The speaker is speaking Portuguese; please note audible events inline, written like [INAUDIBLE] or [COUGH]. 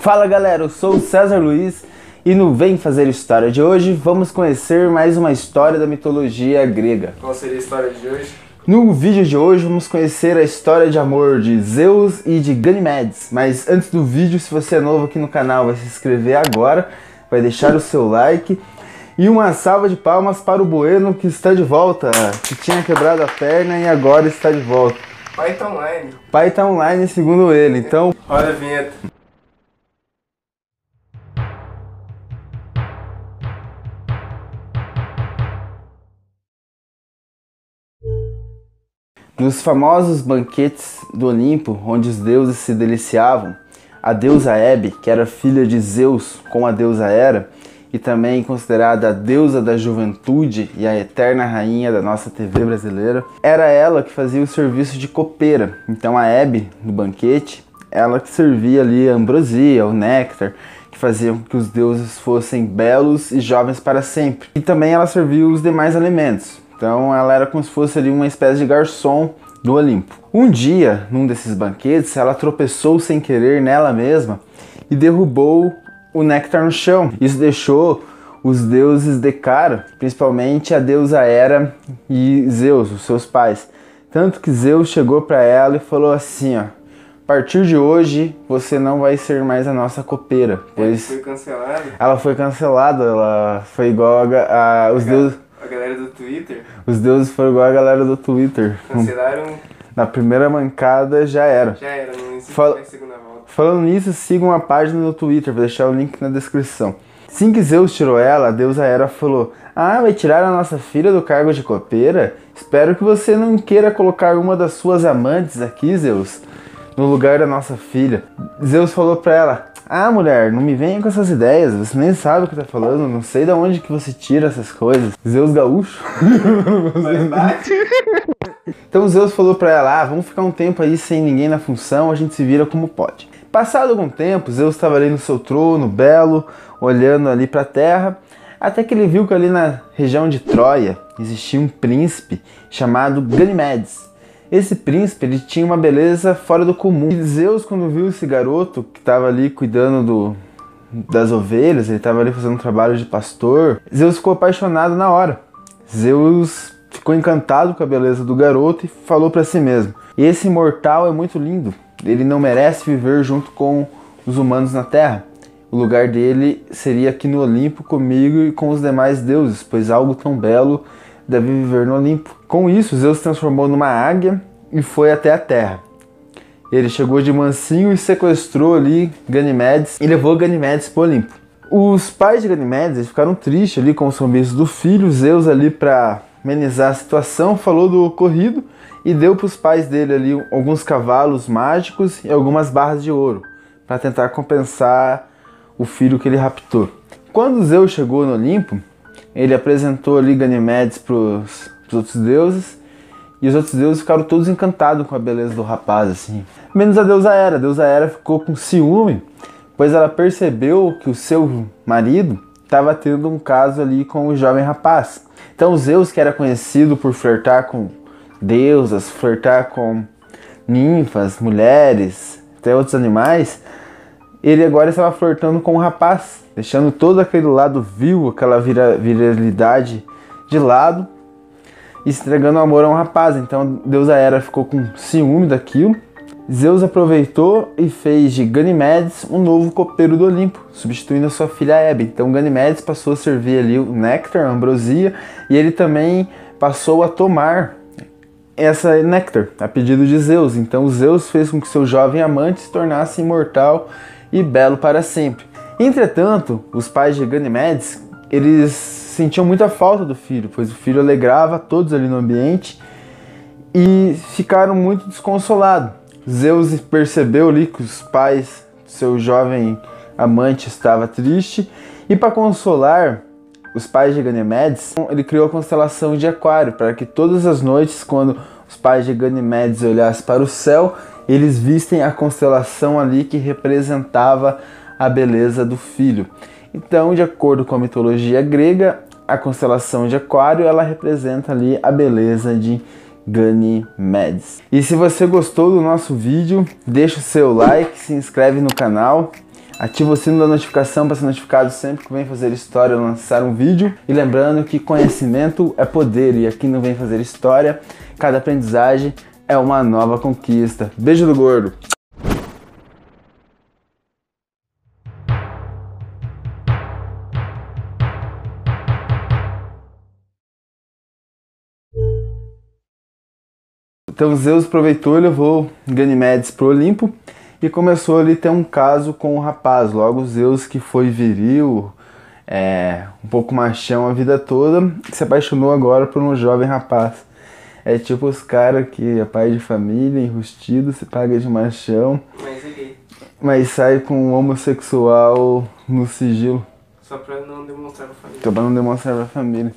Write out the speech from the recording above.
Fala galera, eu sou o César Luiz e no Vem Fazer História de hoje vamos conhecer mais uma história da mitologia grega. Qual seria a história de hoje? No vídeo de hoje vamos conhecer a história de amor de Zeus e de Ganymedes. Mas antes do vídeo, se você é novo aqui no canal, vai se inscrever agora, vai deixar o seu like e uma salva de palmas para o Bueno que está de volta, que tinha quebrado a perna e agora está de volta. Pai tá online. Pai está online segundo ele, então Olha a vinheta. Nos famosos banquetes do Olimpo, onde os deuses se deliciavam, a deusa Hebe, que era filha de Zeus com a deusa Hera, e também considerada a deusa da juventude e a eterna rainha da nossa TV brasileira, era ela que fazia o serviço de copeira. Então a Hebe, no banquete, ela que servia ali a ambrosia, o néctar, que faziam que os deuses fossem belos e jovens para sempre. E também ela servia os demais alimentos. Então ela era como se fosse ali uma espécie de garçom do Olimpo. Um dia, num desses banquetes, ela tropeçou sem querer nela mesma e derrubou o néctar no chão. Isso deixou os deuses de cara, principalmente a deusa Hera e Zeus, os seus pais. Tanto que Zeus chegou para ela e falou assim, ó: "A partir de hoje você não vai ser mais a nossa copeira, pois Foi cancelado. ela foi cancelada, ela foi igual a, a- os deuses, galera do Twitter os deuses foram igual a galera do Twitter. cancelaram. Na primeira mancada já era. Já era, não mais segunda volta. Falando nisso, sigam a página no Twitter, vou deixar o link na descrição. Assim que Zeus tirou ela, a deusa Hera falou: Ah, vai tirar a nossa filha do cargo de copeira? Espero que você não queira colocar uma das suas amantes aqui, Zeus, no lugar da nossa filha. Zeus falou pra ela: Ah, mulher, não me venha com essas ideias, você nem sabe o que tá falando, não sei de onde que você tira essas coisas. Zeus gaúcho? [LAUGHS] Então Zeus falou pra ela: ah, vamos ficar um tempo aí sem ninguém na função, a gente se vira como pode. Passado algum tempo, Zeus estava ali no seu trono, belo, olhando ali para a terra, até que ele viu que ali na região de Troia existia um príncipe chamado Ganymedes. Esse príncipe ele tinha uma beleza fora do comum. E Zeus, quando viu esse garoto que estava ali cuidando do, das ovelhas, ele estava ali fazendo um trabalho de pastor, Zeus ficou apaixonado na hora. Zeus ficou encantado com a beleza do garoto e falou para si mesmo: Esse mortal é muito lindo, ele não merece viver junto com os humanos na terra. O lugar dele seria aqui no Olimpo comigo e com os demais deuses, pois algo tão belo deve viver no Olimpo. Com isso, Zeus se transformou numa águia e foi até a terra. Ele chegou de mansinho e sequestrou ali Ganymedes e levou Ganymedes para o Olimpo. Os pais de Ganymedes eles ficaram tristes ali com o sumiço do filho. Zeus ali para amenizar a situação falou do ocorrido e deu para os pais dele ali alguns cavalos mágicos e algumas barras de ouro para tentar compensar o filho que ele raptou. Quando Zeus chegou no Olimpo, ele apresentou ali Ganymedes para os outros deuses e os outros deuses ficaram todos encantados com a beleza do rapaz, assim. Menos a deusa Hera. A deusa Hera ficou com ciúme, pois ela percebeu que o seu marido estava tendo um caso ali com o jovem rapaz. Então Zeus, que era conhecido por flertar com deusas, flertar com ninfas, mulheres, até outros animais, ele agora estava flertando com o rapaz, deixando todo aquele lado vil, aquela vira- virilidade de lado e entregando amor a um rapaz. Então deusa Hera ficou com ciúme daquilo. Zeus aproveitou e fez de Ganymedes um novo copeiro do Olimpo, substituindo a sua filha Hebe. Então Ganymedes passou a servir ali o néctar, a ambrosia, e ele também passou a tomar essa néctar a pedido de Zeus. Então Zeus fez com que seu jovem amante se tornasse imortal e belo para sempre. Entretanto, os pais de Ganymedes, eles sentiam muita falta do filho, pois o filho alegrava todos ali no ambiente e ficaram muito desconsolados. Zeus percebeu ali que os pais, seu jovem amante estava triste e para consolar os pais de Ganymedes, ele criou a constelação de Aquário para que todas as noites, quando os pais de Ganymedes olhassem para o céu, eles vissem a constelação ali que representava a beleza do filho. Então, de acordo com a mitologia grega, a constelação de Aquário ela representa ali a beleza de Ganymedes. E se você gostou do nosso vídeo, deixa o seu like, se inscreve no canal, Ativa o sino da notificação para ser notificado sempre que vem fazer história ou lançar um vídeo. E lembrando que conhecimento é poder e aqui não vem fazer história, cada aprendizagem é uma nova conquista. Beijo do gordo! Então Zeus aproveitou e levou Ganimedes pro Olimpo e começou ali a ter um caso com o rapaz. Logo Zeus, que foi viril, é, um pouco machão a vida toda, se apaixonou agora por um jovem rapaz. É tipo os caras que é pai de família, enrustido, se paga de machão, Mas é gay. mas sai com um homossexual no sigilo. Só pra não demonstrar pra família. Então pra não demonstrar pra família.